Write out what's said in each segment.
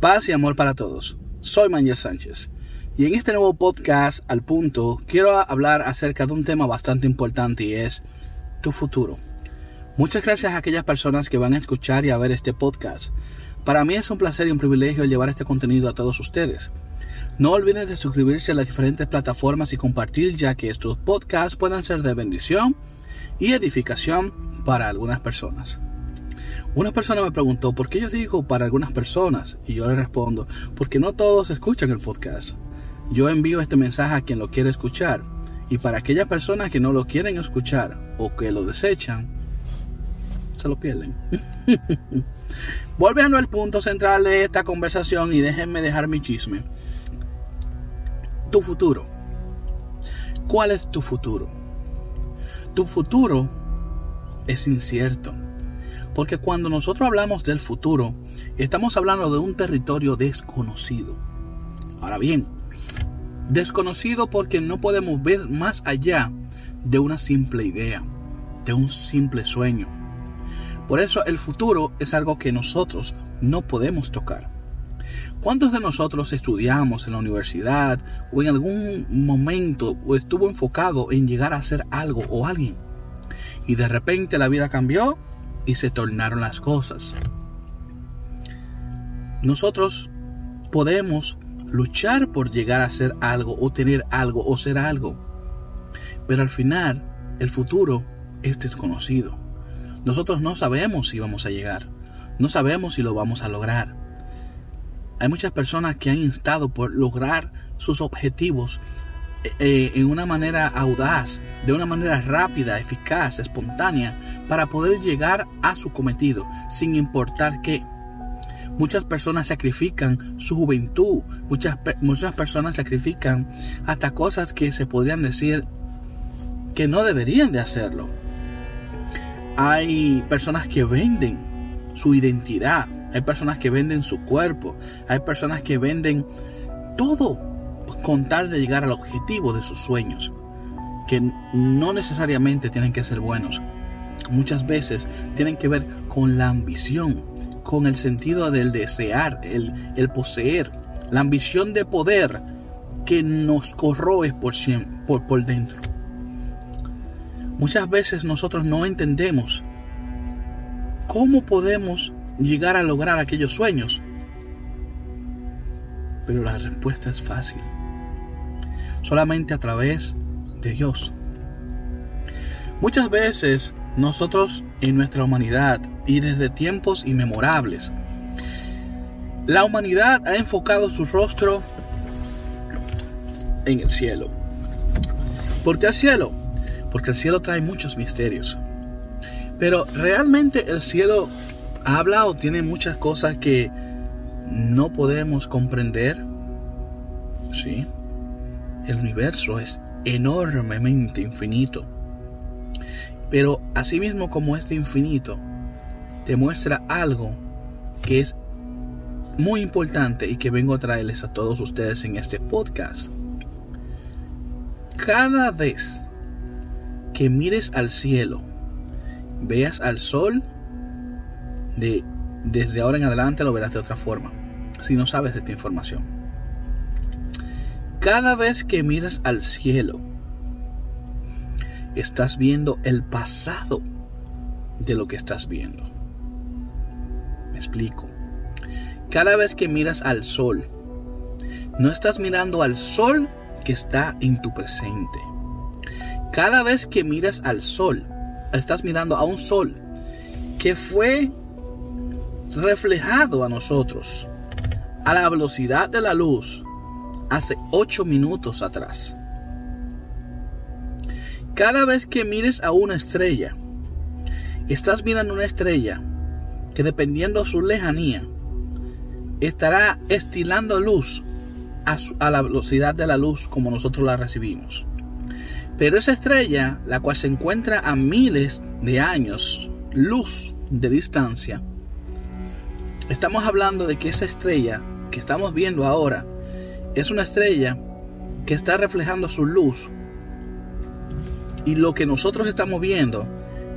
Paz y amor para todos. Soy Manuel Sánchez y en este nuevo podcast al punto quiero hablar acerca de un tema bastante importante y es tu futuro. Muchas gracias a aquellas personas que van a escuchar y a ver este podcast. Para mí es un placer y un privilegio llevar este contenido a todos ustedes. No olviden de suscribirse a las diferentes plataformas y compartir ya que estos podcasts puedan ser de bendición y edificación para algunas personas. Una persona me preguntó, ¿por qué yo digo para algunas personas? Y yo le respondo, porque no todos escuchan el podcast. Yo envío este mensaje a quien lo quiere escuchar. Y para aquellas personas que no lo quieren escuchar o que lo desechan, se lo pierden. Volviendo al punto central de esta conversación y déjenme dejar mi chisme. Tu futuro. ¿Cuál es tu futuro? Tu futuro es incierto. Porque cuando nosotros hablamos del futuro, estamos hablando de un territorio desconocido. Ahora bien, desconocido porque no podemos ver más allá de una simple idea, de un simple sueño. Por eso el futuro es algo que nosotros no podemos tocar. ¿Cuántos de nosotros estudiamos en la universidad o en algún momento estuvo enfocado en llegar a ser algo o alguien? Y de repente la vida cambió y se tornaron las cosas. Nosotros podemos luchar por llegar a ser algo o tener algo o ser algo, pero al final el futuro es desconocido. Nosotros no sabemos si vamos a llegar, no sabemos si lo vamos a lograr. Hay muchas personas que han instado por lograr sus objetivos eh, en una manera audaz, de una manera rápida, eficaz, espontánea, para poder llegar a su cometido, sin importar qué. Muchas personas sacrifican su juventud, muchas, muchas personas sacrifican hasta cosas que se podrían decir que no deberían de hacerlo. Hay personas que venden su identidad, hay personas que venden su cuerpo, hay personas que venden todo con tal de llegar al objetivo de sus sueños, que no necesariamente tienen que ser buenos. Muchas veces tienen que ver con la ambición, con el sentido del desear, el, el poseer, la ambición de poder que nos corroe por, por, por dentro. Muchas veces nosotros no entendemos cómo podemos llegar a lograr aquellos sueños. Pero la respuesta es fácil solamente a través de Dios. Muchas veces nosotros en nuestra humanidad y desde tiempos inmemorables, la humanidad ha enfocado su rostro en el cielo. ¿Por qué el cielo? Porque el cielo trae muchos misterios. Pero realmente el cielo habla o tiene muchas cosas que no podemos comprender. ¿Sí? El universo es enormemente infinito. Pero asimismo como este infinito, te muestra algo que es muy importante y que vengo a traerles a todos ustedes en este podcast. Cada vez que mires al cielo, veas al sol, de, desde ahora en adelante lo verás de otra forma, si no sabes de esta información. Cada vez que miras al cielo, estás viendo el pasado de lo que estás viendo. Me explico. Cada vez que miras al sol, no estás mirando al sol que está en tu presente. Cada vez que miras al sol, estás mirando a un sol que fue reflejado a nosotros a la velocidad de la luz hace ocho minutos atrás. Cada vez que mires a una estrella, estás mirando una estrella que dependiendo de su lejanía, estará estilando luz a, la velocidad de la luz como nosotros la recibimos. Pero esa estrella, la cual se encuentra a miles de años luz de distancia, estamos hablando de que esa estrella que estamos viendo ahora es una estrella que está reflejando su luz. Y lo que nosotros estamos viendo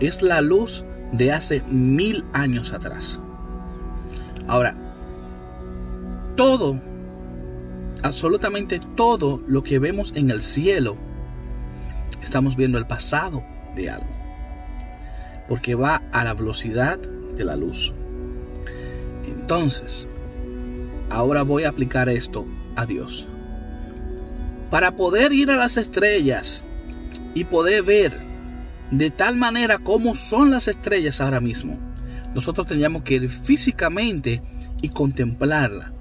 es la luz de hace mil años atrás. Ahora, todo, absolutamente todo lo que vemos en el cielo, estamos viendo el pasado de algo. Porque va a la velocidad de la luz. Entonces, ahora voy a aplicar esto a Dios. Para poder ir a las estrellas y poder ver de tal manera como son las estrellas ahora mismo, nosotros teníamos que ir físicamente y contemplarla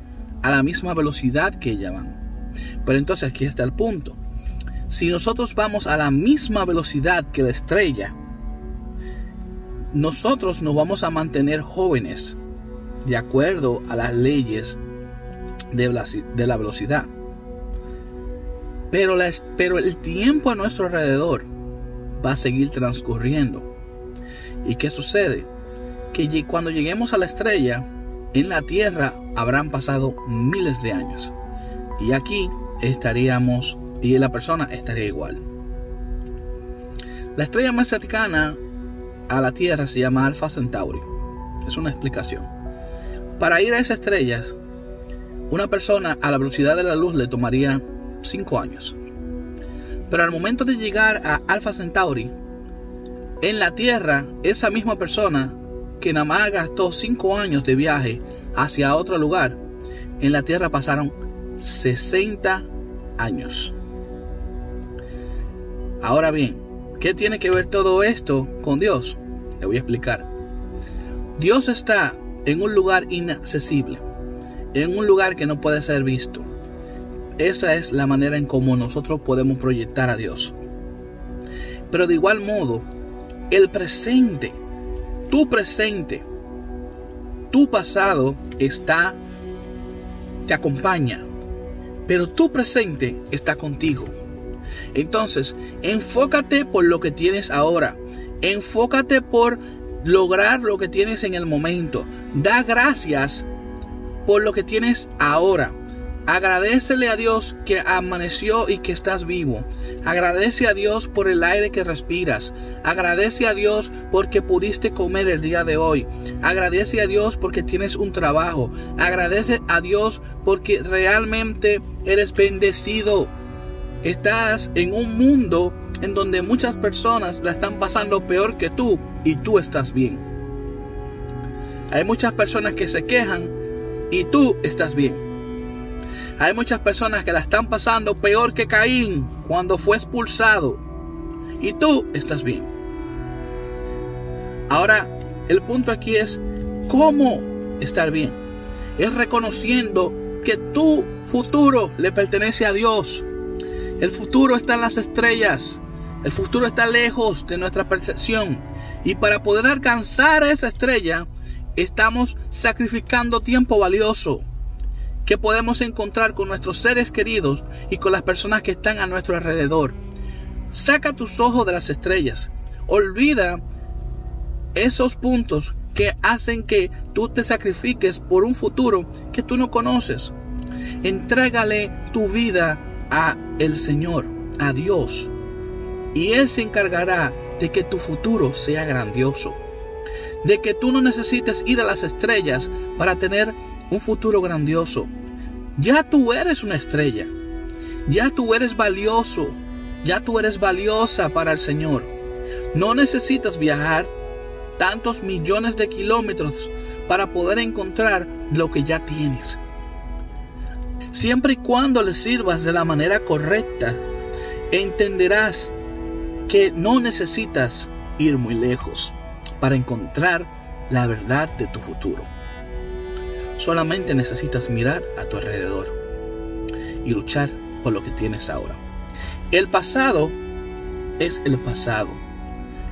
a la misma velocidad que ella van. Pero entonces aquí está el punto. Si nosotros vamos a la misma velocidad que la estrella, nosotros nos vamos a mantener jóvenes de acuerdo a las leyes de la velocidad. Pero, pero el tiempo a nuestro alrededor va a seguir transcurriendo. ¿Y qué sucede? Que cuando lleguemos a la estrella, en la Tierra habrán pasado miles de años. Y aquí estaríamos, y la persona estaría igual. La estrella más cercana a la Tierra se llama Alpha Centauri. Es una explicación. Para ir a esa estrella, una persona a la velocidad de la luz le tomaría 5 años. Pero al momento de llegar a Alpha Centauri, en la Tierra, esa misma persona que nada más gastó 5 años de viaje hacia otro lugar, en la Tierra pasaron 60 años. Ahora bien, ¿qué tiene que ver todo esto con Dios? Le voy a explicar. Dios está en un lugar inaccesible, en un lugar que no puede ser visto. Esa es la manera en cómo nosotros podemos proyectar a Dios. Pero de igual modo, el presente tu presente, tu pasado está, te acompaña, pero tu presente está contigo. Entonces, enfócate por lo que tienes ahora. Enfócate por lograr lo que tienes en el momento. Da gracias por lo que tienes ahora. Agradecele a Dios que amaneció y que estás vivo. Agradece a Dios por el aire que respiras. Agradece a Dios porque pudiste comer el día de hoy. Agradece a Dios porque tienes un trabajo. Agradece a Dios porque realmente eres bendecido. Estás en un mundo en donde muchas personas la están pasando peor que tú y tú estás bien. Hay muchas personas que se quejan y tú estás bien. Hay muchas personas que la están pasando peor que Caín cuando fue expulsado. Y tú estás bien. Ahora, el punto aquí es cómo estar bien. Es reconociendo que tu futuro le pertenece a Dios. El futuro está en las estrellas. El futuro está lejos de nuestra percepción. Y para poder alcanzar esa estrella, estamos sacrificando tiempo valioso que podemos encontrar con nuestros seres queridos y con las personas que están a nuestro alrededor. Saca tus ojos de las estrellas. Olvida esos puntos que hacen que tú te sacrifiques por un futuro que tú no conoces. Entrégale tu vida a el Señor, a Dios, y Él se encargará de que tu futuro sea grandioso, de que tú no necesites ir a las estrellas para tener un futuro grandioso. Ya tú eres una estrella. Ya tú eres valioso. Ya tú eres valiosa para el Señor. No necesitas viajar tantos millones de kilómetros para poder encontrar lo que ya tienes. Siempre y cuando le sirvas de la manera correcta, entenderás que no necesitas ir muy lejos para encontrar la verdad de tu futuro. Solamente necesitas mirar a tu alrededor y luchar por lo que tienes ahora. El pasado es el pasado.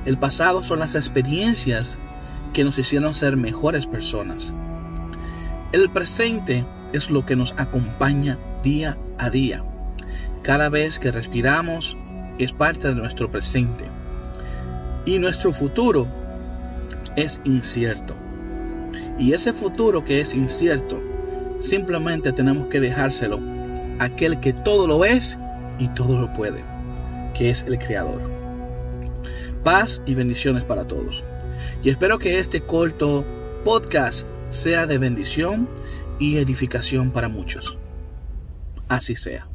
El pasado son las experiencias que nos hicieron ser mejores personas. El presente es lo que nos acompaña día a día. Cada vez que respiramos es parte de nuestro presente. Y nuestro futuro es incierto. Y ese futuro que es incierto, simplemente tenemos que dejárselo a aquel que todo lo es y todo lo puede, que es el Creador. Paz y bendiciones para todos. Y espero que este corto podcast sea de bendición y edificación para muchos. Así sea.